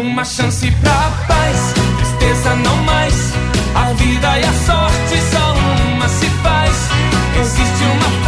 Uma chance pra paz, tristeza não mais. A vida e a sorte só uma se faz. Existe uma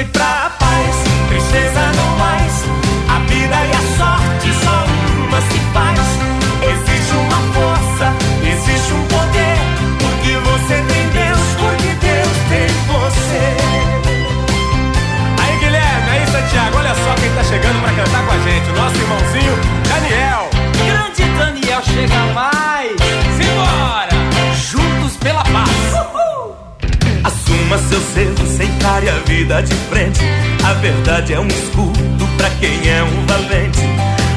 Chance pra paz, tristeza não mais. A vida e a sorte só uma se faz. Existe uma força, existe um poder. Porque você tem Deus, porque Deus tem você. Aí, Guilherme, aí, Santiago, olha só quem tá chegando pra cantar com a gente. O nosso irmãozinho Daniel. Assuma seu selo, encare a vida de frente. A verdade é um escudo pra quem é um valente.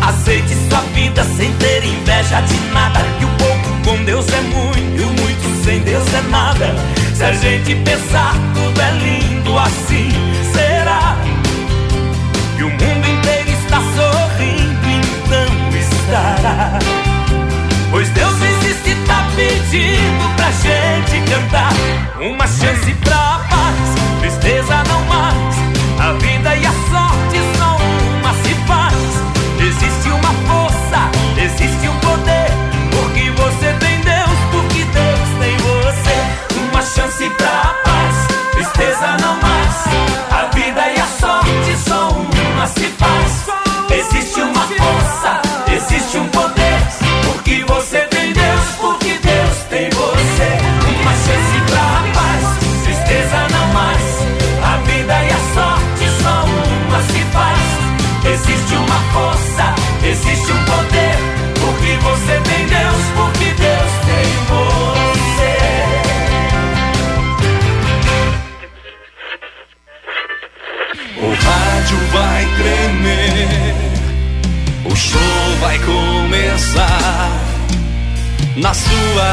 Aceite sua vida sem ter inveja de nada. Que o pouco com Deus é muito, e o muito sem Deus é nada. Se a gente pensar, tudo é lindo assim. Será que o mundo inteiro está sorrindo? Então estará. Pois Deus existe, tá pedindo pra gente cantar. Uma chance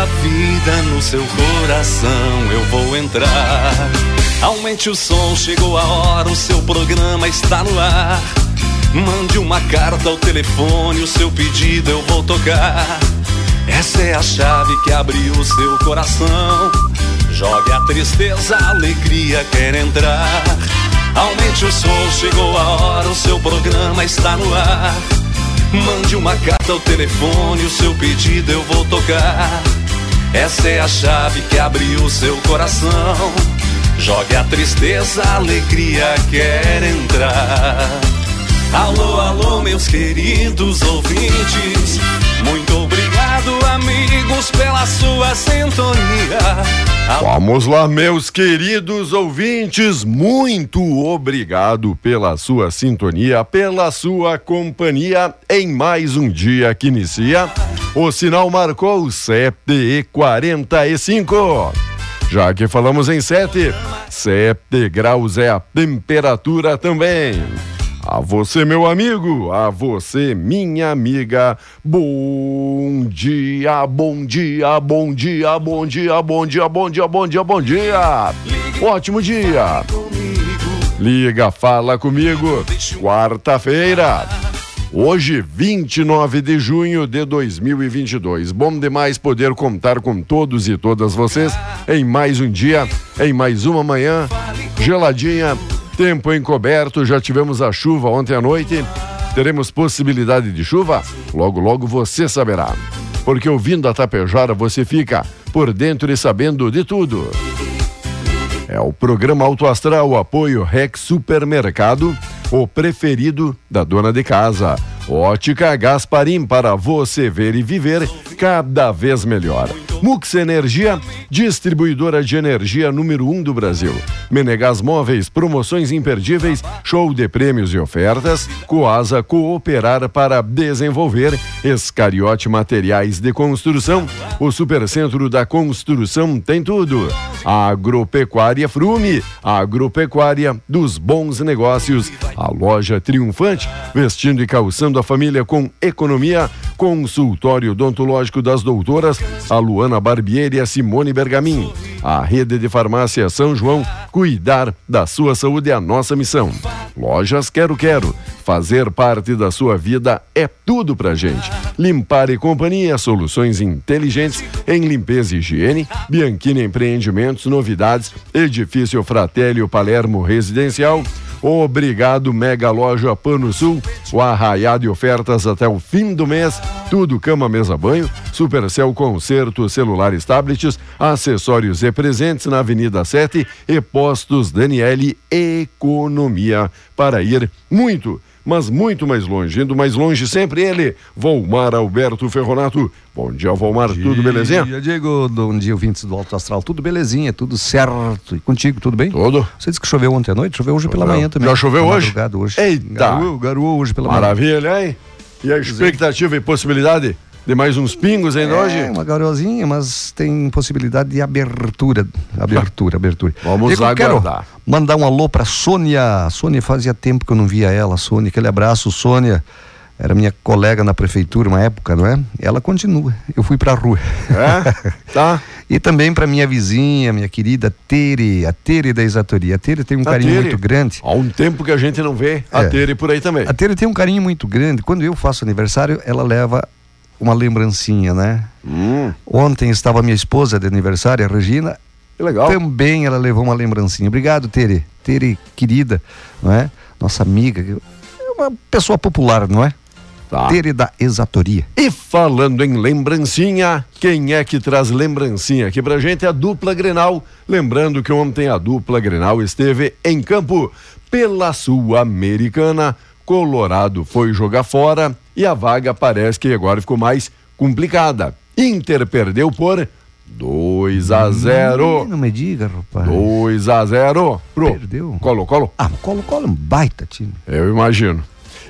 vida, no seu coração, eu vou entrar. Aumente o som, chegou a hora, o seu programa está no ar. Mande uma carta ao telefone, o seu pedido eu vou tocar. Essa é a chave que abriu o seu coração. Jogue a tristeza, a alegria quer entrar. Aumente o som, chegou a hora, o seu programa está no ar. Mande uma carta ao telefone, o seu pedido eu vou tocar. Essa é a chave que abriu seu coração. Jogue a tristeza, a alegria quer entrar. Alô, alô, meus queridos ouvintes. Muito obrigado, amigos, pela sua sintonia. Vamos lá, meus queridos ouvintes. Muito obrigado pela sua sintonia, pela sua companhia em mais um dia que inicia. O sinal marcou 7 e 45. Já que falamos em 7, 7 graus é a temperatura também. A você, meu amigo, a você, minha amiga. Bom dia, bom dia, bom dia, bom dia, bom dia, bom dia, bom dia, bom dia. Ótimo dia. Liga, fala comigo. Quarta-feira. Hoje, 29 de junho de 2022. Bom demais poder contar com todos e todas vocês em mais um dia, em mais uma manhã geladinha Tempo encoberto, já tivemos a chuva ontem à noite. Teremos possibilidade de chuva? Logo, logo você saberá. Porque ouvindo a Tapejara você fica por dentro e sabendo de tudo. É o programa Auto Astral, apoio Rex Supermercado, o preferido da dona de casa. Ótica Gasparim para você ver e viver cada vez melhor. Mux Energia, distribuidora de energia número um do Brasil. Menegas Móveis, promoções imperdíveis, show de prêmios e ofertas. Coasa Cooperar para desenvolver. Escariote Materiais de Construção. O Supercentro da Construção tem tudo. A Agropecuária Frume, agropecuária dos bons negócios. A loja triunfante, vestindo e calçando a família com economia. Consultório odontológico das doutoras, a Luana Barbieri e a Simone Bergamin. A rede de farmácia São João, cuidar da sua saúde é a nossa missão. Lojas Quero Quero, fazer parte da sua vida é tudo pra gente. Limpar e Companhia, soluções inteligentes em limpeza e higiene. Bianchini Empreendimentos, novidades, Edifício Fratelli Palermo Residencial. Obrigado, Mega Loja Pano Sul. O arraiado de ofertas até o fim do mês. Tudo cama, mesa, banho. Supercell Concerto, celulares, tablets, acessórios e presentes na Avenida 7 e Postos Daniele Economia para ir muito mas muito mais longe. Indo mais longe, sempre ele, Volmar Alberto Ferronato. Bom dia, Volmar, dia, tudo belezinha? Bom dia, Diego. Bom dia, ouvintes do Alto Astral. Tudo belezinha, tudo certo. E contigo, tudo bem? Tudo. Você disse que choveu ontem à noite, choveu hoje choveu. pela manhã também. Já choveu hoje? hoje? Eita! Garoou, garoou hoje pela Maravilha, manhã. Maravilha, hein? E a expectativa e possibilidade? De mais uns pingos ainda é, hoje? uma garozinha, mas tem possibilidade de abertura. Abertura, abertura. Vamos Diego, aguardar. mandar um alô pra Sônia. Sônia, fazia tempo que eu não via ela. Sônia, aquele abraço, Sônia. Era minha colega na prefeitura uma época, não é? Ela continua. Eu fui pra rua. É? Tá. e também pra minha vizinha, minha querida Tere, a Tere da Exatoria. A Tere tem um a carinho Tere. muito grande. Há um tempo que a gente não vê a é. Tere por aí também. A Tere tem um carinho muito grande. Quando eu faço aniversário, ela leva uma lembrancinha, né? Hum. Ontem estava minha esposa de aniversário, a Regina. Que legal. Também ela levou uma lembrancinha. Obrigado, Tere. Tere, querida, não é? Nossa amiga. É uma pessoa popular, não é? Tá. Tere da Exatoria. E falando em lembrancinha, quem é que traz lembrancinha aqui pra gente? A dupla Grenal. Lembrando que ontem a dupla Grenal esteve em campo pela Sul-Americana. Colorado foi jogar fora e a vaga parece que agora ficou mais complicada. Inter perdeu por 2 a 0. Não me diga, rapaz. 2 a 0 pro Perdeu. Colo Colo. Ah, Colo Colo é um baita time. Eu imagino.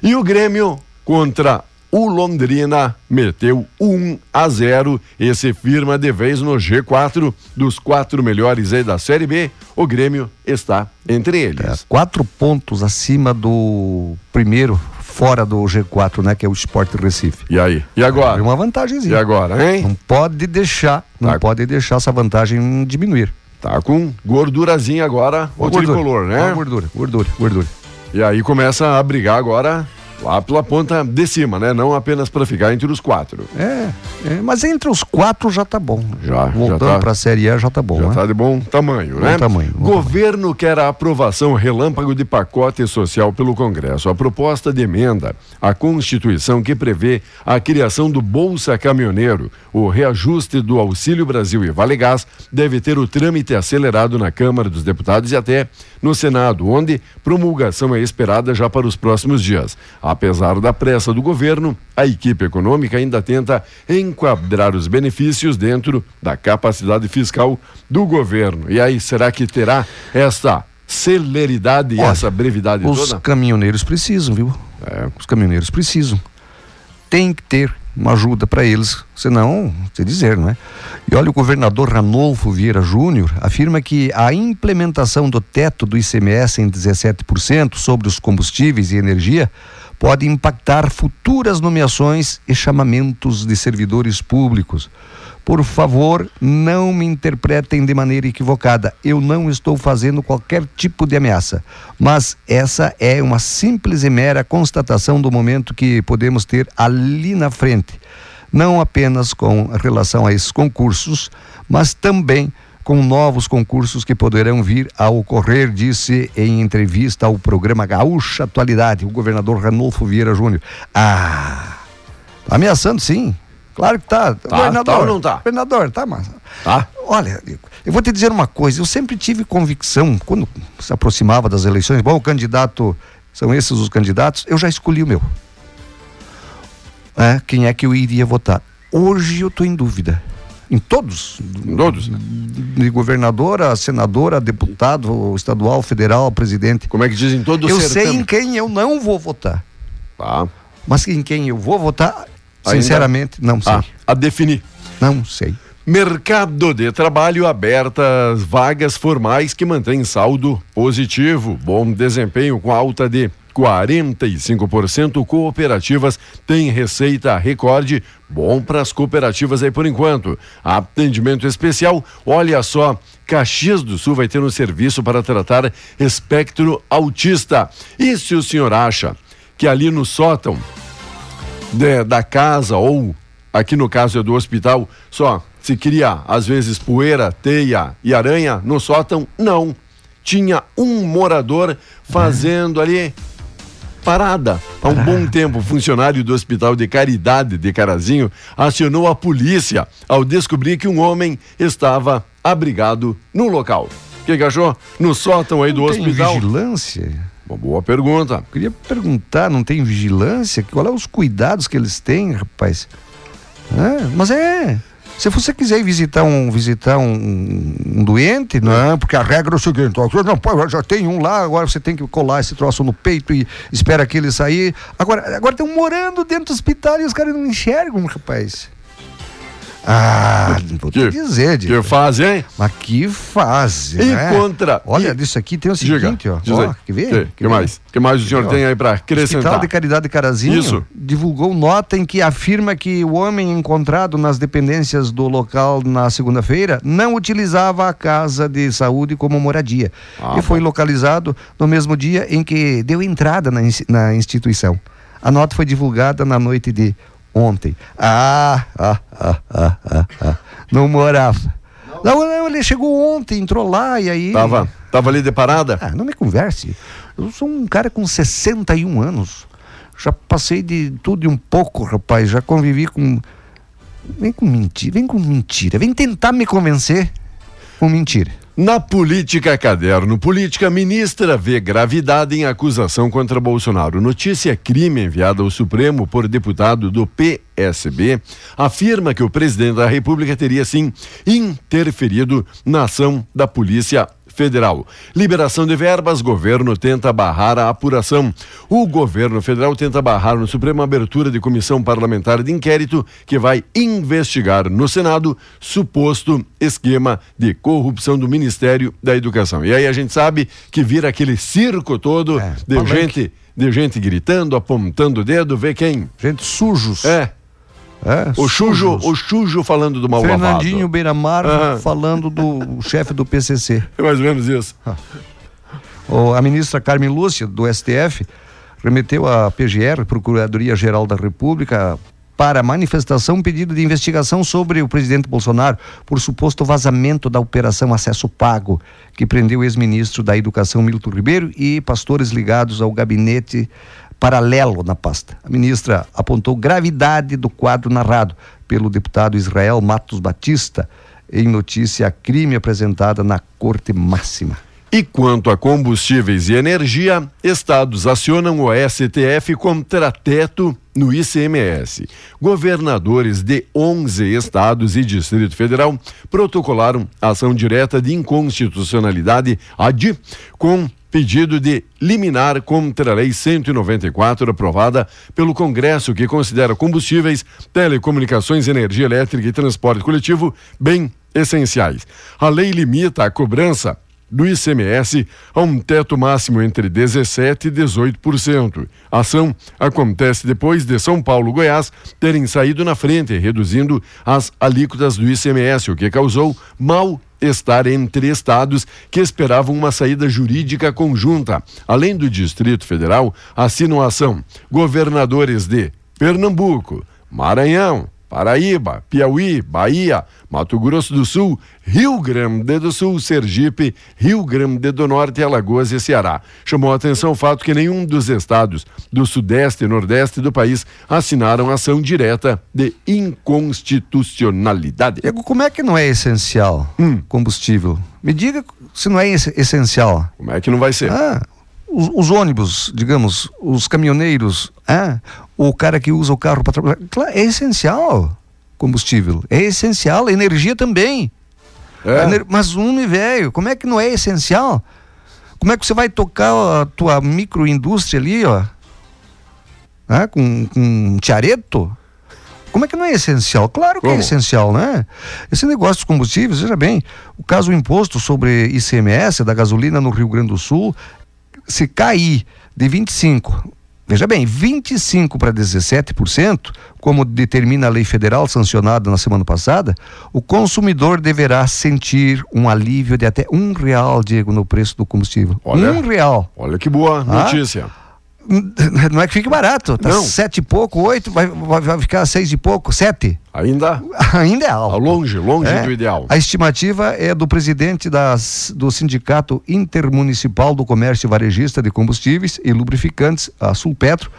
E o Grêmio contra o Londrina meteu 1 a 0 e se firma de vez no G4 dos quatro melhores aí da Série B. O Grêmio está entre eles. É, quatro pontos acima do primeiro fora do G4, né? Que é o Sport Recife. E aí? E agora? É uma vantagemzinha. E agora, hein? Não pode deixar, não tá. pode deixar essa vantagem diminuir. Tá com gordurazinha agora o gordura, tricolor, né? Gordura, gordura, gordura. E aí começa a brigar agora Lá pela ponta de cima, né? Não apenas para ficar entre os quatro. É, é, mas entre os quatro já tá bom. Já, Voltando tá. para a Série A já tá bom, Já né? está de bom tamanho, Bom né? tamanho, bom Governo quer a aprovação relâmpago de pacote social pelo Congresso. A proposta de emenda à Constituição que prevê a criação do Bolsa Caminhoneiro, o reajuste do Auxílio Brasil e Vale Gás, deve ter o trâmite acelerado na Câmara dos Deputados e até no Senado, onde promulgação é esperada já para os próximos dias. Apesar da pressa do governo, a equipe econômica ainda tenta enquadrar os benefícios dentro da capacidade fiscal do governo. E aí, será que terá essa celeridade e essa brevidade Os toda? caminhoneiros precisam, viu? É. Os caminhoneiros precisam. Tem que ter uma ajuda para eles, senão, se dizer, não é? E olha, o governador Ranolfo Vieira Júnior afirma que a implementação do teto do ICMS em 17% sobre os combustíveis e energia pode impactar futuras nomeações e chamamentos de servidores públicos. Por favor, não me interpretem de maneira equivocada. Eu não estou fazendo qualquer tipo de ameaça. Mas essa é uma simples e mera constatação do momento que podemos ter ali na frente. Não apenas com relação a esses concursos, mas também com novos concursos que poderão vir a ocorrer, disse em entrevista ao programa Gaúcha Atualidade, o governador Ranolfo Vieira Júnior. Ah, tá ameaçando sim. Claro que tá. tá ou não tá? Governador, tá, mas. Tá? Olha, eu vou te dizer uma coisa, eu sempre tive convicção, quando se aproximava das eleições, bom, o candidato, são esses os candidatos, eu já escolhi o meu. É, quem é que eu iria votar? Hoje eu estou em dúvida. Em todos. Todos? De governadora, senadora, deputado, estadual, federal, presidente. Como é que dizem todo o Eu sei em quem eu não vou votar. Tá. Mas em quem eu vou votar, Ainda- sinceramente, não sei. Ah, a definir. Não sei. Mercado de trabalho abertas, vagas formais que mantém saldo positivo. Bom desempenho com alta de 45%. Cooperativas têm receita recorde. Bom para as cooperativas aí por enquanto. Atendimento especial. Olha só, Caxias do Sul vai ter um serviço para tratar espectro autista. E se o senhor acha que ali no sótão de- da casa ou aqui no caso é do hospital, só se cria às vezes poeira, teia e aranha no sótão, não. Tinha um morador fazendo ali parada. Há um bom tempo, funcionário do Hospital de Caridade de Carazinho acionou a polícia ao descobrir que um homem estava abrigado no local. O que, que achou? No sótão aí do Não tem hospital? vigilância? Uma boa pergunta. Queria perguntar, não tem vigilância? Qual é os cuidados que eles têm, rapaz? É, mas é. Se você quiser visitar um, visitar um, um doente, não, porque a regra é o seguinte, não pode, já tem um lá, agora você tem que colar esse troço no peito e espera que ele sair. Agora, agora estão morando dentro do hospital e os caras não enxergam, rapaz. Ah, vou te Que- dizer, Que Diego. fase, hein? Mas que fase, E né? contra- Olha, e- disso aqui tem o Diga, seguinte, ó. diz ó aí. quer ver? Que, que ver? mais? que mais o senhor Ó, tem aí para Hospital acrescentar? de Caridade Carazinho Isso. divulgou nota em que afirma que o homem encontrado nas dependências do local na segunda-feira não utilizava a casa de saúde como moradia Ah, e foi localizado no mesmo dia em que deu entrada na, na instituição. A nota foi divulgada na noite de ontem. Ah, ah, ah, ah, ah, ah. não morava. Não, não, ele chegou ontem, entrou lá e aí. Tava, tava ali de parada? Ah, não me converse. Eu sou um cara com 61 anos. Já passei de tudo e um pouco, rapaz. Já convivi com. Vem com mentira, vem com mentira. Vem tentar me convencer com mentira. Na política caderno, política ministra vê gravidade em acusação contra Bolsonaro. Notícia crime enviada ao Supremo por deputado do PSB afirma que o presidente da República teria sim interferido na ação da Polícia Federal. Liberação de verbas, governo tenta barrar a apuração. O governo federal tenta barrar no Supremo a abertura de comissão parlamentar de inquérito que vai investigar no Senado suposto esquema de corrupção do Ministério da Educação. E aí a gente sabe que vira aquele circo todo É, de palanque. gente, de gente gritando, apontando o dedo, vê quem? Gente, sujos. É, É, o Chujo, o Chujo falando do mal Fernandinho. Beiramar Aham. falando do chefe do PCC. É mais ou menos isso. O- a ministra Carmen Lúcia, do STF, remeteu à PGR, Procuradoria-Geral da República, para manifestação pedido de investigação sobre o presidente Bolsonaro por suposto vazamento da operação Acesso Pago, que prendeu o ex-ministro da Educação Milton Ribeiro e pastores ligados ao gabinete paralelo na pasta. A ministra apontou gravidade do quadro narrado pelo deputado Israel Matos Batista em notícia crime apresentada na Corte Máxima. E quanto a combustíveis e energia, estados acionam o STF contra teto no ICMS. Governadores de 11 estados e Distrito Federal protocolaram ação direta de inconstitucionalidade AD com pedido de liminar contra a Lei 194, aprovada pelo Congresso, que considera combustíveis, telecomunicações, energia elétrica e transporte coletivo bem essenciais. A lei limita a cobrança do ICMS a um teto máximo entre 17% e 18%. A ação acontece depois de São Paulo e Goiás terem saído na frente, reduzindo as alíquotas do ICMS, o que causou mal estar entre estados que esperavam uma saída jurídica conjunta. Além do Distrito Federal, assinam a ação governadores de Pernambuco, Maranhão, Paraíba, Piauí, Bahia, Mato Grosso do Sul, Rio Grande do Sul, Sergipe, Rio Grande do Norte, Alagoas e Ceará. Chamou a atenção o fato que nenhum dos estados do Sudeste e Nordeste do país assinaram ação direta de inconstitucionalidade. Diego, como é que não é essencial Hum. combustível? Me diga se não é esse- essencial. Como é que não vai ser? Ah, os, os ônibus, digamos, os caminhoneiros, ah, o cara que usa o carro para trabalhar, claro, é essencial combustível, é essencial, energia também. É. A ener- Mas um velho, como é que não é essencial? Como é que você vai tocar a tua microindústria ali, ó? Ah, com, com um tiareto? Como é que não é essencial? Claro que é Como? essencial, né? Esse negócio dos combustíveis, veja bem, o caso do imposto sobre ICMS da gasolina no Rio Grande do Sul, se cair de 25, veja bem, 25 para 17%, como determina a lei federal sancionada na semana passada, o consumidor deverá sentir um alívio de até um real, Diego, no preço do combustível. Olha. Um real. Olha que boa Ah? Não é que fique barato, tá Não. sete e pouco, oito, vai, vai, ficar seis e pouco, sete. Ainda Ainda é alto. longe, longe É. do ideal. A estimativa é do presidente das, do Sindicato Intermunicipal do Comércio Varejista de Combustíveis e Lubrificantes, a Sulpetro,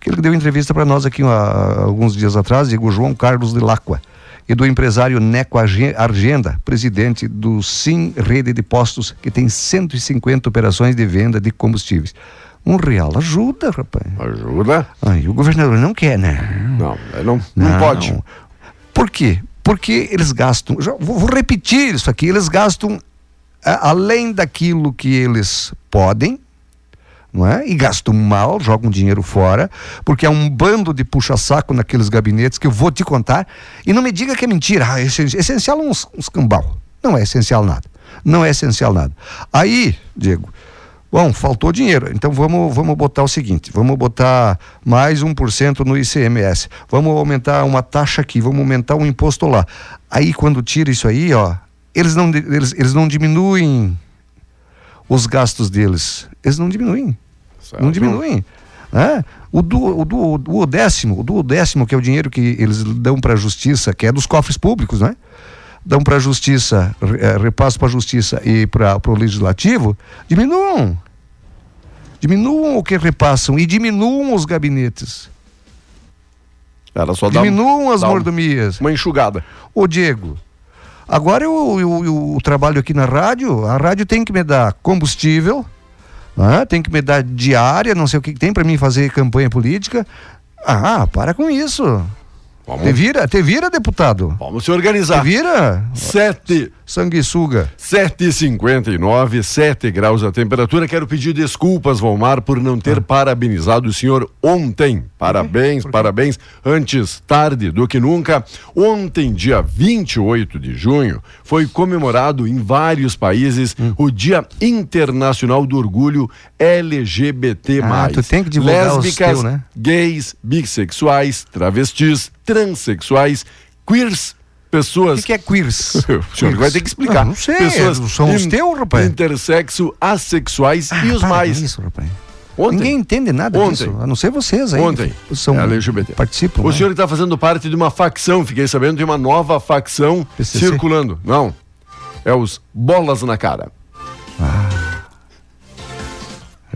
aquele que deu entrevista para nós aqui há alguns dias atrás, Diego João Carlos de Lacqua, e do empresário Neco Arge- Argenda, presidente do Sim Rede de Postos, que tem 150 operações de venda de combustíveis. Um real ajuda, rapaz. Ajuda? Aí o governador não quer, né? Não, é, não, não, pode. Por quê? Porque eles gastam. vou, vou repetir isso aqui. Eles gastam a- além daquilo que eles podem, não é? E gastam mal, jogam dinheiro fora, porque é um bando de puxa-saco naqueles gabinetes que eu vou te contar. E não me diga que é mentira. Ah, essen- essencial é uns, uns cambal. Não é essencial nada. Não é essencial nada. Aí, Diego, Bom, faltou dinheiro. Então vamos, vamos botar o seguinte: vamos botar mais 1% no ICMS. Vamos aumentar uma taxa aqui, vamos aumentar um imposto lá. Aí quando tira isso aí, ó, eles não, eles, eles não diminuem os gastos deles. Eles não diminuem. Certo. Não diminuem. Né? O, do, o, do, o duodécimo, o duodécimo, que é o dinheiro que eles dão para a justiça, que é dos cofres públicos, né? Dão para a justiça, eh, repasso para a justiça e para o legislativo, diminuam. Diminuam o que repassam e diminuam os gabinetes. Era só Diminuam as um- mordomias. uma enxugada. Ô Diego, agora eu, eu, eu trabalho aqui na rádio, a rádio tem que me dar combustível, né? tem que me dar diária, não sei o que que tem para mim fazer campanha política. Ah, para com isso. Vamos, Te vira, te vira, deputado. vamos se Te organizar. vira, Sete sanguessuga. 7h59, 7 graus a temperatura. Quero pedir desculpas, Valmar, por não ter parabenizado o senhor ontem. Parabéns, parabéns. Antes tarde do que nunca. Ontem, dia 28 de junho, foi comemorado em vários países o Dia Internacional do Orgulho LGBT. Ah, tu tem que divulgar os Lésbicas, teu, né? gays, bissexuais, travestis, transexuais, queers, O pessoas que, que é queers? o senhor vai ter que explicar. Ah, não sei, Pessoas são os teus, rapaz. Intersexo, assexuais e os Ah, para com mais. Isso, rapaz. Ontem. Ninguém entende nada Ontem. disso, a não ser vocês aí. Ontem. São, É LGBT. Participam. O né? senhor está fazendo parte de uma facção, fiquei sabendo, de uma nova facção PCC? circulando. Não. É os bolas na cara.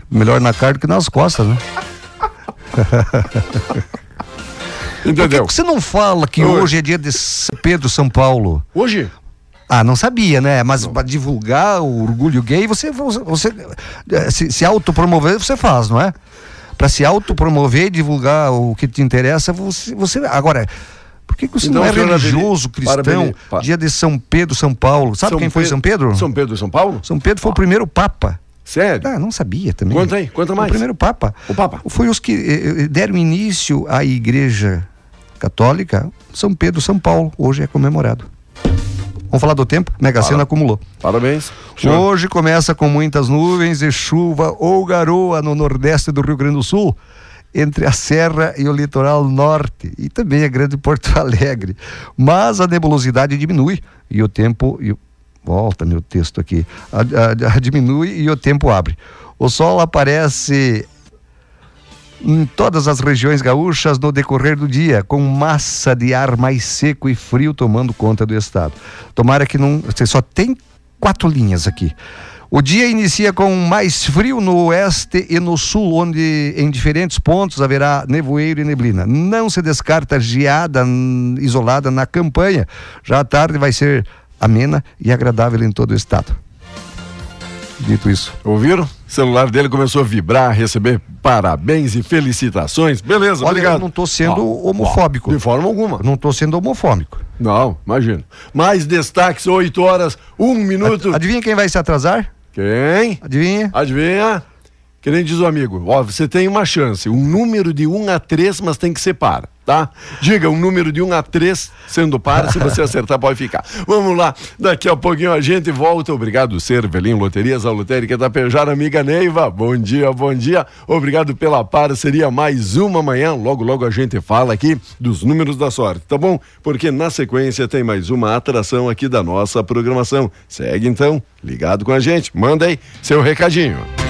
Melhor na cara do que nas costas, né? Por que Entendeu? que você não fala que Oi. hoje é dia de São Pedro, São Paulo? Hoje, Ah, não sabia, né? Mas para divulgar o orgulho gay, você, você, eh, se, se autopromover, você faz, não é? Para se autopromover e divulgar o que te interessa, você. você agora, por que, que você Então, não é religioso, cristão? parabéns. Pa- Dia de São Pedro, São Paulo. Sabe quem foi São Pedro? São Pedro e São Paulo? São Pedro foi o primeiro Papa. Sério? Ah, não sabia também. Conta aí, conta mais. O primeiro Papa. O Papa. Foi os que eh, eh, deram início à Igreja Católica, São Pedro, São Paulo. Hoje é comemorado. Vamos falar do tempo? Mega Sena acumulou. Parabéns. Senhor. Hoje começa com muitas nuvens e chuva ou garoa no nordeste do Rio Grande do Sul, entre a Serra e o litoral norte, e também a Grande Porto Alegre. Mas a nebulosidade diminui e o tempo. E, volta meu texto aqui. A- a- a- diminui e o tempo abre. O sol aparece em todas as regiões gaúchas no decorrer do dia, com massa de ar mais seco e frio tomando conta do estado. Tomara que não. Você só tem quatro linhas aqui. O dia inicia com mais frio no oeste e no sul, onde em diferentes pontos haverá nevoeiro e neblina. Não se descarta geada isolada na campanha. Já à tarde vai ser amena e agradável em todo o estado. Dito isso. Ouviram? O celular dele começou a vibrar, receber parabéns e felicitações. Beleza, Olha, obrigado. eu não estou sendo Ó, homofóbico. ó, de forma alguma. Não estou sendo homofóbico. Não, imagina. Mais destaques, 8 horas, 1 minuto. Adivinha quem vai se atrasar? Quem? Adivinha? Adivinha? Que nem diz o amigo, ó, você tem uma chance, um número de 1 a 3, mas tem que ser par, tá? Diga um número de 1 a 3 sendo par, se você acertar pode ficar. Vamos lá, daqui a pouquinho a gente volta. Obrigado, Cervelim Loterias, a lotérica da Pejara, amiga Neiva. Bom dia, bom dia. Obrigado pela parceria, mais uma manhã. Logo, logo a gente fala aqui dos números da sorte, tá bom? Porque na sequência tem mais uma atração aqui da nossa programação. Segue então, ligado com a gente. Manda aí seu recadinho.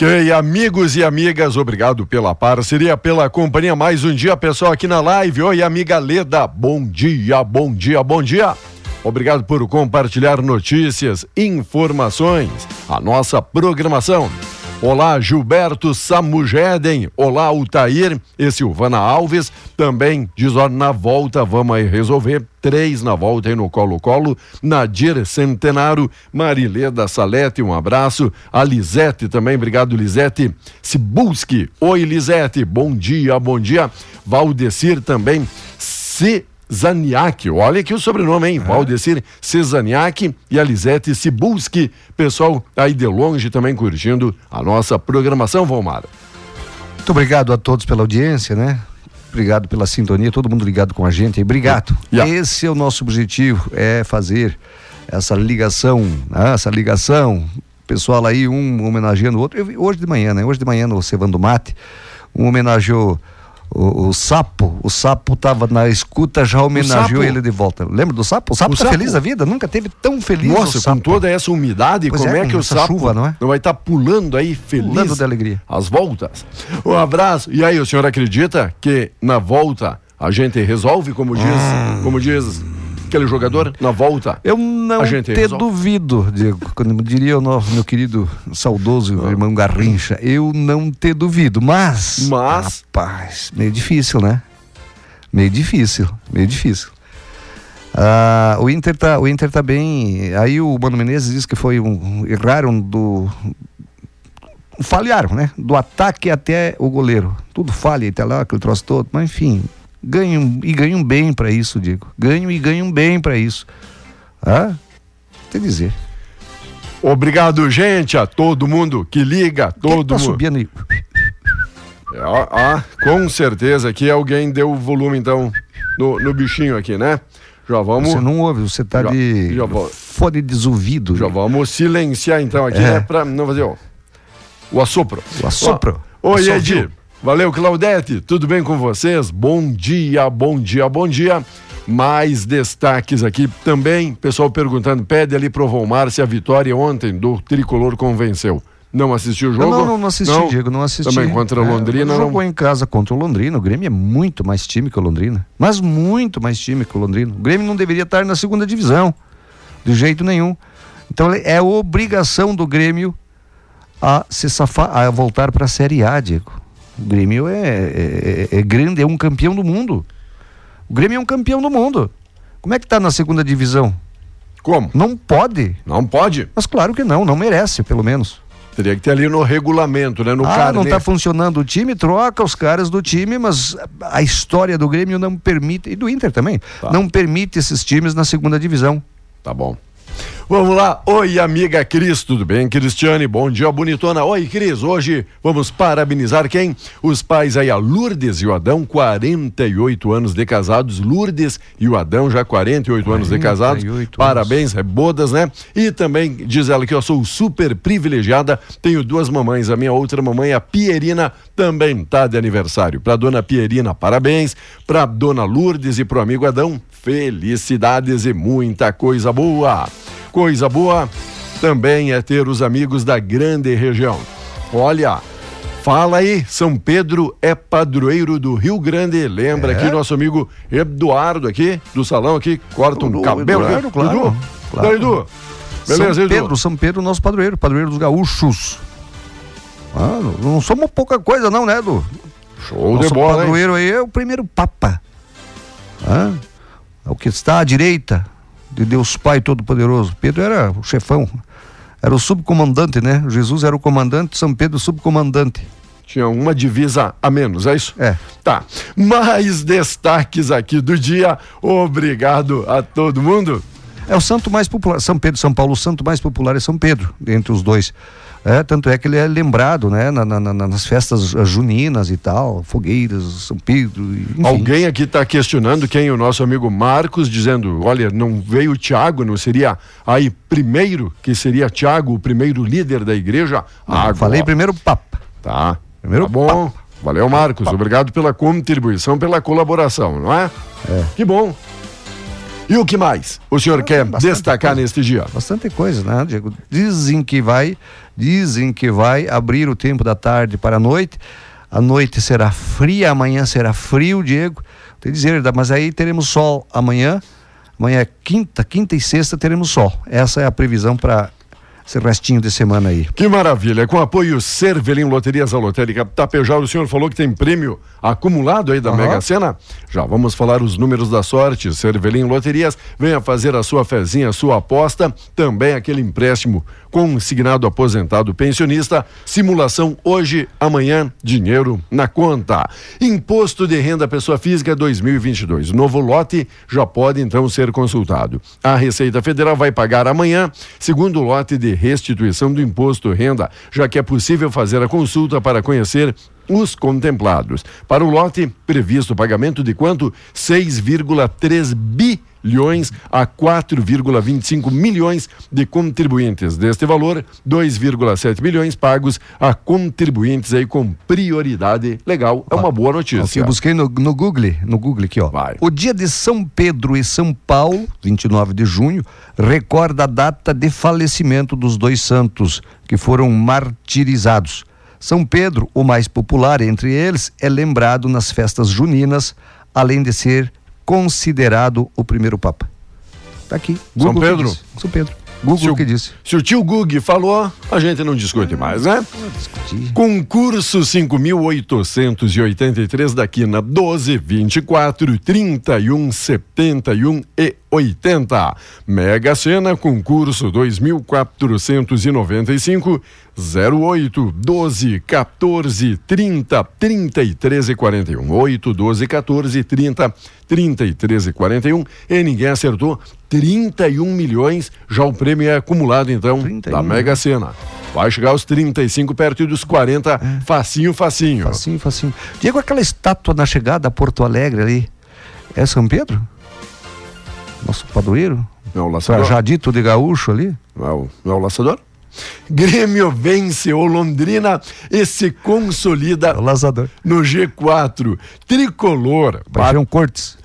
Ok, amigos e amigas, obrigado pela parceria, pela companhia. Mais um dia, pessoal, aqui na live. Oi, amiga Leda, bom dia, bom dia, bom dia. Obrigado por compartilhar notícias, informações, a nossa programação. Olá, Gilberto Samugeden. Olá, Altair e Silvana Alves. Também diz, ó, na volta vamos aí resolver. Três na volta aí no Colo-Colo. Nadir Centenaro, Marileda Salete, um abraço. A Lisete também, obrigado, Lisete. Sibulski, oi, Lisete, bom dia, bom dia. Valdecir também. Se Zaniak, olha aqui o sobrenome, hein? Valdecir Cesaniak e a Lisete Sibulski. Pessoal aí de longe também curtindo a nossa programação, Valmar. Muito obrigado a todos pela audiência, né? Obrigado pela sintonia, todo mundo ligado com a gente. Obrigado. Yeah. Esse é o nosso objetivo, é fazer essa ligação, né? essa ligação. Pessoal aí, um homenageando o outro. Eu hoje de manhã, né? Hoje de manhã no Cevando Mate, um homenageou o, o Sapo. O Sapo estava na escuta, já homenageou ele de volta. Lembra do Sapo? O Sapo tá Sapo? feliz da vida, nunca teve tão feliz o Nossa, Sapo. com toda essa umidade, Pois como é, é, que o sapo chuva, não é? vai estar pulando aí feliz? Pulando de alegria. As voltas. Um abraço. E aí, o senhor acredita que na volta a gente resolve, como diz, Ah. como diz aquele jogador, na volta? Eu não te resolve. duvido, Diego. Como diria o nosso, meu querido saudoso Ah. irmão Garrincha, eu não te duvido. Mas, Mas? rapaz, meio difícil, né? Meio difícil, meio difícil. Ah, o Inter tá, o Inter tá bem. Aí o Mano Menezes disse que foi um erraram do falharam, né? Do ataque até o goleiro. Tudo falha até lá, aquele troço todo. Mas enfim, ganham e ganham bem para isso, Diego. Ganham e ganham bem para isso. Ah, te dizer. Obrigado, gente, a todo mundo que liga, Quem todo tá mundo. subindo aí? Ah, ah, com certeza que alguém deu volume, então, no, no bichinho aqui, né? Já vamos. Você não ouve, você tá Já- de já vou- fone. Já vamos silenciar então aqui, É. né? Pra não fazer ó, o assopro. O assopro. Ó, Oi, Assovio. Edi. Valeu, Claudete. Tudo bem com vocês? Bom dia, bom dia, bom dia. Mais destaques aqui também. Pessoal perguntando, pede ali pro Volmar se a vitória ontem do Tricolor convenceu. Não assistiu o jogo? Não, não, não assisti, Diego, não assisti. Também contra a É, Londrina, não. Jogou em casa contra o Londrina. O Grêmio é muito mais time que o Londrina. Mas muito mais time que o Londrina. O Grêmio não deveria estar na segunda divisão. De jeito nenhum. Então é obrigação do Grêmio a se safar, a voltar para a Série A, Diego. O Grêmio é, é, é grande, é um campeão do mundo. O Grêmio é um campeão do mundo. Como é que tá na segunda divisão? Como? Não pode. Não pode? Mas claro que não, não merece, pelo menos. Teria que ter ali no regulamento, né? No ah, não está funcionando o time, troca os caras do time, mas a história do Grêmio não permite, e do Inter também, Tá. não permite esses times na segunda divisão. Tá bom. Vamos lá. Oi, amiga Cris, tudo bem? Cristiane, bom dia, bonitona. Oi, Cris. Hoje vamos parabenizar quem? Os pais aí, a Lourdes e o Adão, 48 anos de casados. Lourdes e o Adão, já 48 anos de casados. 48 Parabéns, é bodas, né? E também diz ela que eu sou super privilegiada. Tenho duas mamães. A minha outra mamãe, a Pierina, também tá de aniversário. Pra dona Pierina, parabéns. Pra dona Lourdes e pro amigo Adão, felicidades e muita coisa boa. Coisa boa também é ter os amigos da grande região. Olha, fala aí, São Pedro é padroeiro do Rio Grande. Lembra É? aqui nosso amigo Eduardo aqui, do salão aqui, corta um O cabelo. Eduardo, claro, Edu, claro. Edu. Beleza, São Edu? Pedro, São Pedro, nosso padroeiro, padroeiro dos gaúchos. Ah, não, não somos pouca coisa não, né, Edu? Show Nosso de bola, hein? padroeiro aí é o primeiro papa. Ah, é o que está à direita de Deus Pai Todo-Poderoso. Pedro era o chefão, era o subcomandante, né? Jesus era o comandante, São Pedro subcomandante. Tinha uma divisa a menos, é isso? É. Tá. Mais destaques aqui do dia. Obrigado a todo mundo. É o santo mais popular, São Pedro, São Paulo, o santo mais popular é São Pedro, entre os dois. É, tanto é que ele é lembrado, né, na- na- na- nas festas eh, juninas e tal, fogueiras, São Pedro, enfim. Alguém aqui está questionando quem? O nosso amigo Marcos, dizendo: olha, não veio o Tiago, não seria aí primeiro, que seria Tiago, o primeiro líder da igreja? Agora. Falei primeiro papa. Tá. Primeiro tá bom. Valeu, Marcos. Obrigado pela contribuição, pela colaboração, não é? É. Que bom. E o que mais o senhor quer destacar coisa. neste dia? Bastante coisa, né, Diego? Dizem que vai, dizem que vai abrir o tempo da tarde para a noite. A noite será fria, amanhã será frio, Diego. Tem dizer, mas aí teremos sol amanhã. Amanhã é quinta, quinta e sexta teremos sol. Essa é a previsão para esse restinho de semana aí. Que maravilha. Com apoio Cervelim Loterias, a lotérica Tapejara, o senhor falou que tem prêmio acumulado aí da Aham. Mega Sena? Já vamos falar os números da sorte. Cervelim Loterias, venha fazer a sua fezinha, a sua aposta, também aquele empréstimo consignado aposentado pensionista. Simulação hoje, amanhã, dinheiro na conta. Imposto de renda pessoa física 2022. Novo lote já pode então ser consultado. A Receita Federal vai pagar amanhã, segundo lote de restituição do imposto renda, já que é possível fazer a consulta para conhecer os contemplados. Para o lote, previsto o pagamento de quanto? 6,3 bilhões a 4,25 milhões de contribuintes. Deste valor, 2,7 bilhões pagos a contribuintes aí com prioridade legal. É uma boa notícia. eu busquei no, no Google, no Google aqui, ó. Vai. O dia de São Pedro e São Paulo, 29 de junho, recorda a data de falecimento dos dois santos que foram martirizados. São Pedro, o mais popular entre eles, é lembrado nas festas juninas, além de ser considerado o primeiro papa. Tá aqui. São Google que Pedro? São Pedro. Google Se o- que disse. Se o tio Gug falou, a gente não discute mais, né? Discutir. Concurso 5.883 da Quina 12, 24, 31, 71 e 80. Mega Sena, concurso 2.495, 08, 12, 14, 30, 33 e 41. 8, 12, 14, 30, 33 e 41. E ninguém acertou 31 milhões. Já o prêmio é acumulado, então, 31, da Mega Sena. Vai chegar aos 35, perto dos 40, facinho, facinho. Facinho, facinho. Diego, aquela estátua na chegada a Porto Alegre ali, é São Pedro? Nosso padroeiro? Não é o laçador? Trajadito de gaúcho ali? Não é não é o laçador? Grêmio vence o Londrina e se consolida É no G4. Tricolor. Paixão Cortes.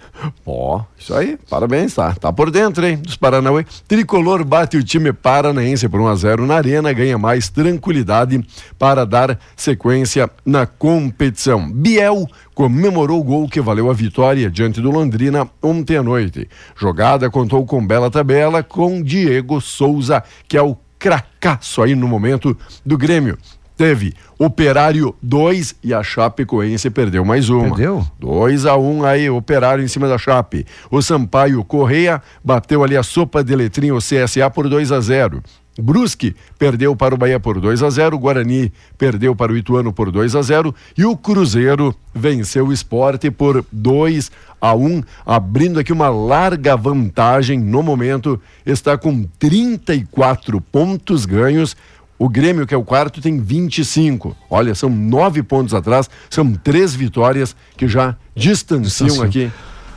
Ó, isso aí, parabéns, tá? Tá por dentro, hein? Dos Paranauê. Tricolor bate o time paranaense por 1 a 0 na arena, ganha mais tranquilidade para dar sequência na competição. Biel comemorou o gol que valeu a vitória diante do Londrina ontem à noite. Jogada contou com bela tabela com Diego Souza, que é o cracaço aí no momento do Grêmio. Teve Operário 2 e a Chapecoense perdeu mais uma. Perdeu? 2 a 1 um aí, Operário em cima da Chape. O Sampaio Correia bateu ali a sopa de letrinha o CSA por 2 a 0. Brusque perdeu para o Bahia por 2 a 0, Guarani perdeu para o Ituano por 2 a 0 e o Cruzeiro venceu o Esporte por 2 a 1, abrindo aqui uma larga vantagem no momento, está com 34 pontos ganhos. O Grêmio, que é o quarto, tem 25. Olha, são nove pontos atrás, são três vitórias que já distanciam Distanciam. aqui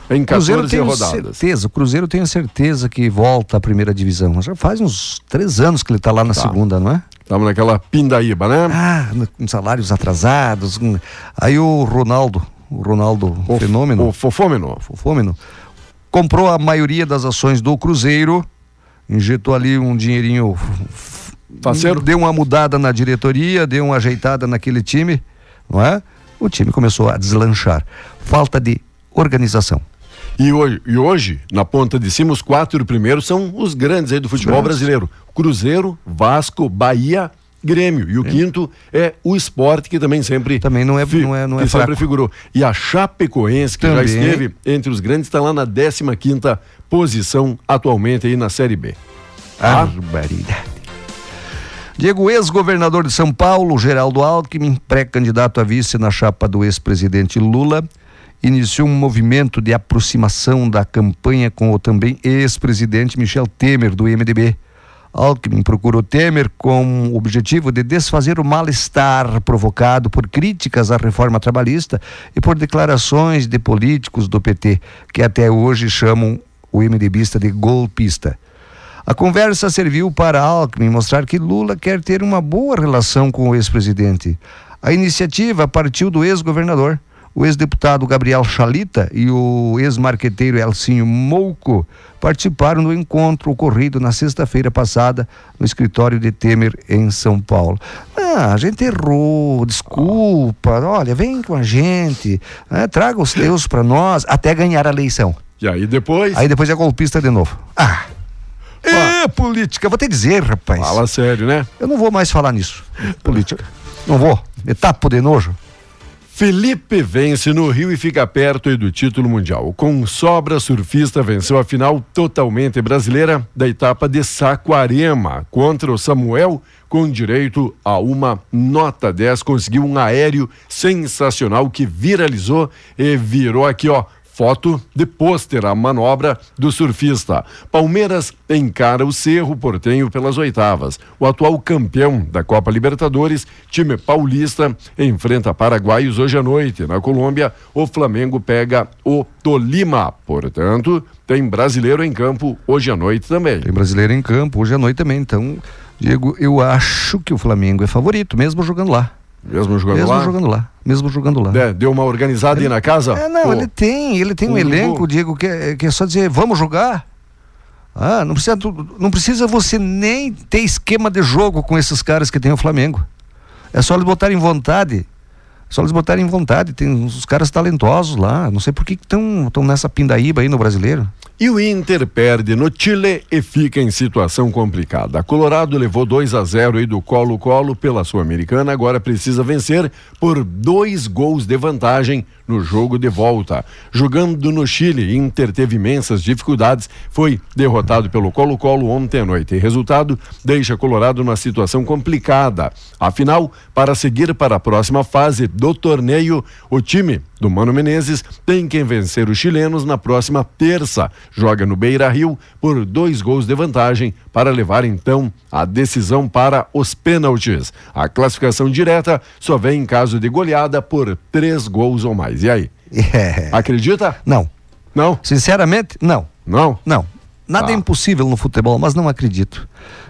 em Cruzeiro 14 tenho rodadas. certeza, o Cruzeiro tenho certeza que volta à primeira divisão. Já faz uns três anos que ele está lá na segunda, não é? Estamos naquela pindaíba, né? Ah, com salários atrasados. Aí o Ronaldo, o Ronaldo O- Fenômeno, O fofômeno. Fofômeno, comprou a maioria das ações do Cruzeiro, injetou ali um dinheirinho. Faceiro? Deu uma mudada na diretoria, deu uma ajeitada naquele time, não é? O time começou a deslanchar. Falta de organização. E hoje, e hoje, na ponta de cima, os quatro primeiros são os grandes aí do futebol grandes. brasileiro: Cruzeiro, Vasco, Bahia, Grêmio. E o quinto é o esporte, que também sempre. Também não é- não é- não é que sempre fraco. figurou. E a Chapecoense, que já Também. esteve entre os grandes, está lá na 15 quinta posição atualmente aí na Série B. Tá? Barbaridade. Diego, ex-governador de São Paulo, Geraldo Alckmin, pré-candidato a vice na chapa do ex-presidente Lula, iniciou um movimento de aproximação da campanha com o também ex-presidente Michel Temer, do MDB. Alckmin procurou Temer com o objetivo de desfazer o mal-estar provocado por críticas à reforma trabalhista e por declarações de políticos do PT, que até hoje chamam o MDBista de golpista. A conversa serviu para Alckmin mostrar que Lula quer ter uma boa relação com o ex-presidente. A iniciativa partiu do ex-governador. O ex-deputado Gabriel Chalita e o ex-marqueteiro Elcinho Mouco participaram do encontro ocorrido na sexta-feira passada no escritório de Temer em São Paulo. Ah, a gente errou, desculpa, olha, vem com a gente, né, traga os teus para nós até ganhar a eleição. E aí depois. Aí depois é golpista de novo. Ah! É política, vou te dizer, rapaz. Fala sério, né? Eu não vou mais falar nisso. Política. Não vou. Etapa de nojo. Felipe vence no Rio e fica perto do título mundial. Com sobra, surfista venceu a final totalmente brasileira da etapa de Saquarema contra o Samuel, com direito a uma nota 10. Conseguiu um aéreo sensacional que viralizou e virou aqui, ó. Foto de pôster, a manobra do surfista. Palmeiras encara o Cerro Portenho pelas oitavas. O atual campeão da Copa Libertadores, time paulista, enfrenta paraguaios hoje à noite. Na Colômbia, o Flamengo pega o Tolima. Portanto, tem brasileiro em campo hoje à noite também. Tem brasileiro em campo hoje à noite também. Então, Diego, eu acho que o Flamengo é favorito, mesmo jogando lá. Mesmo jogando mesmo lá? jogando lá. Mesmo jogando lá. É, deu uma organizada aí na casa? É, não, Pô, ele tem, ele tem um elenco, pô. Diego, que é, que é só dizer, vamos jogar. Ah, não precisa, não precisa você nem ter esquema de jogo com esses caras que tem o Flamengo. É só eles botarem vontade. É só eles botarem vontade. Tem uns caras talentosos lá. Não sei por que estão nessa pindaíba aí no brasileiro. E o Inter perde no Chile e fica em situação complicada. Colorado levou 2 a 0 aí do Colo-Colo pela Sul-Americana, agora precisa vencer por dois gols de vantagem no jogo de volta. Jogando no Chile, Inter teve imensas dificuldades, foi derrotado pelo Colo-Colo ontem à noite. E resultado deixa Colorado numa situação complicada. Afinal, para seguir para a próxima fase do torneio, o time do Mano Menezes tem que vencer os chilenos na próxima terça. Joga no Beira Rio por dois gols de vantagem para levar então a decisão para os pênaltis. A classificação direta só vem em caso de goleada por três gols ou mais. E aí? É. Acredita? Não. Não? Sinceramente, não. Não? Não. Nada Ah. é impossível no futebol, mas não acredito.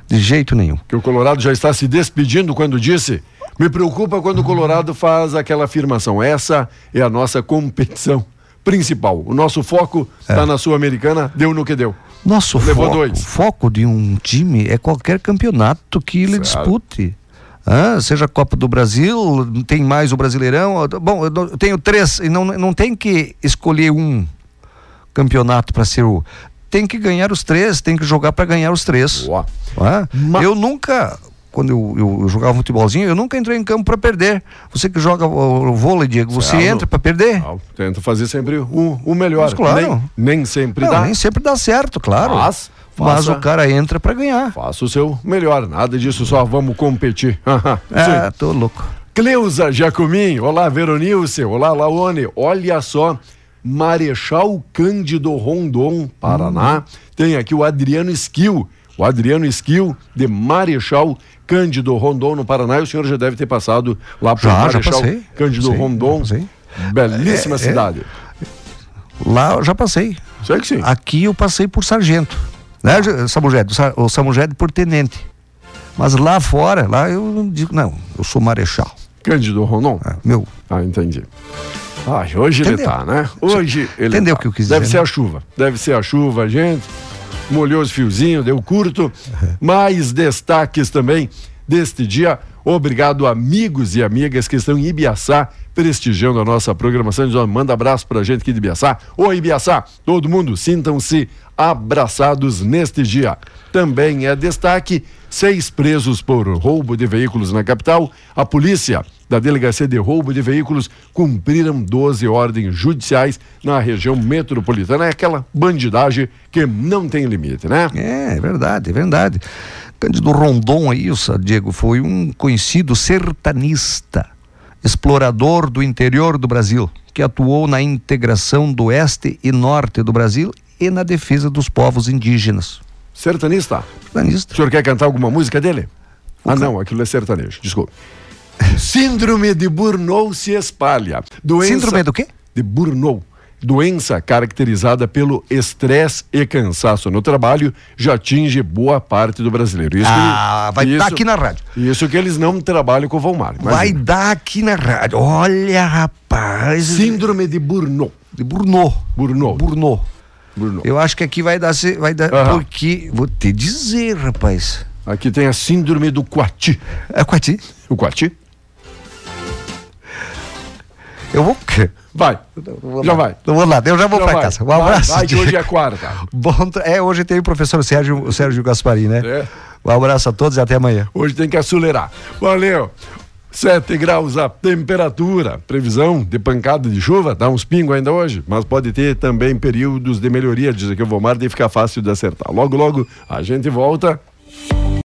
De jeito nenhum. Que o Colorado já está se despedindo quando disse. Me preocupa quando o Colorado faz aquela afirmação. Essa é a nossa competição principal. O nosso foco está na Sul-Americana, deu no que deu. Nosso Levou foco, dois. foco de um time é qualquer campeonato que ele dispute. Ah, seja a Copa do Brasil, tem mais o Brasileirão. Bom, eu tenho três, e não, não tem que escolher um campeonato para ser o. Tem que ganhar os três, tem que jogar para ganhar os três. Ah, Ma- Eu nunca, quando eu, eu- eu jogava futebolzinho, eu nunca entrei em campo para perder. Você que joga o, o vôlei, Diego, você Certo. entra para perder? Ah, Tenta fazer sempre o, o melhor. Mas claro. Nem, nem sempre Não, dá. nem sempre dá certo, claro. Mas, Mas faça- o cara entra para ganhar. Faça o seu melhor. Nada disso, só vamos competir. Ah, Sim. tô louco. Cleusa Jacomim, olá Veronilce, olá Laone, olha só, Marechal Cândido Rondon, Paraná, tem aqui o Adriano Esquil, o Adriano Esquil de Marechal Cândido Rondon no Paraná, e o senhor já deve ter passado lá por Já, já Marechal passei. Cândido Sim, Rondon, já passei. belíssima É, é. cidade. Lá eu já passei. Sei que sim. Aqui eu passei por sargento. Né, Ge- Samuged? O Sa- O Samuged por tenente. Mas lá fora, lá eu não digo, não, eu sou marechal. Cândido Rondon? Ah, Meu, Ah, entendi. Ai, hoje ele Entendeu? tá, né? Hoje ele Entendeu tá. o que eu quis Deve dizer, ser né? a chuva. Deve ser a chuva, gente. Molhou os fiozinhos, deu curto. Mais destaques também deste dia. Obrigado, amigos e amigas que estão em Ibiaçá, prestigiando a nossa programação. Manda abraço pra gente aqui de Ibiaçá. Ô, Ibiaçá, todo mundo, sintam-se abraçados neste dia. Também é destaque: seis presos por roubo de veículos na capital. A polícia da Delegacia de Roubo de Veículos cumpriram 12 ordens judiciais na região metropolitana. É aquela bandidagem que não tem limite, né? é, é verdade, é verdade. Cândido Rondon aí, Diego, foi um conhecido sertanista, explorador do interior do Brasil, que atuou na integração do oeste e norte do Brasil e na defesa dos povos indígenas. Sertanista. Sertanista. O senhor quer cantar alguma música dele? Ah, não, aquilo é sertanejo, desculpe. Síndrome de Burnow se espalha. Doença Síndrome do quê? de Burnow. Doença caracterizada pelo estresse e cansaço no trabalho já atinge boa parte do brasileiro. Isso Ah, que- vai isso- dar aqui na rádio. Isso que eles não trabalham com o Volmar. Vai imagina. dar aqui na rádio. Olha, rapaz. Síndrome de Burnow. de Burnow. Burnow. Burnow. Burnow. Eu acho que aqui vai dar. Vai dar Aham. Porque. Vou te dizer, rapaz. Aqui tem a síndrome do Quati. É com a ti? O Quati? Eu vou. Vai. Já vai. Então vamos lá, eu já vou vai. casa. Um Vai, abraço. Vai, que hoje é quarta. Bom, é, hoje tem o professor Sérgio, o Sérgio Gaspari, né? É. Um abraço a todos e até amanhã. Hoje tem que acelerar. Valeu. 7 graus a temperatura. Previsão de pancada de chuva, dá uns pingos ainda hoje, mas pode ter também períodos de melhoria, diz aqui o Vomar, de ficar fácil de acertar. Logo, logo a gente volta.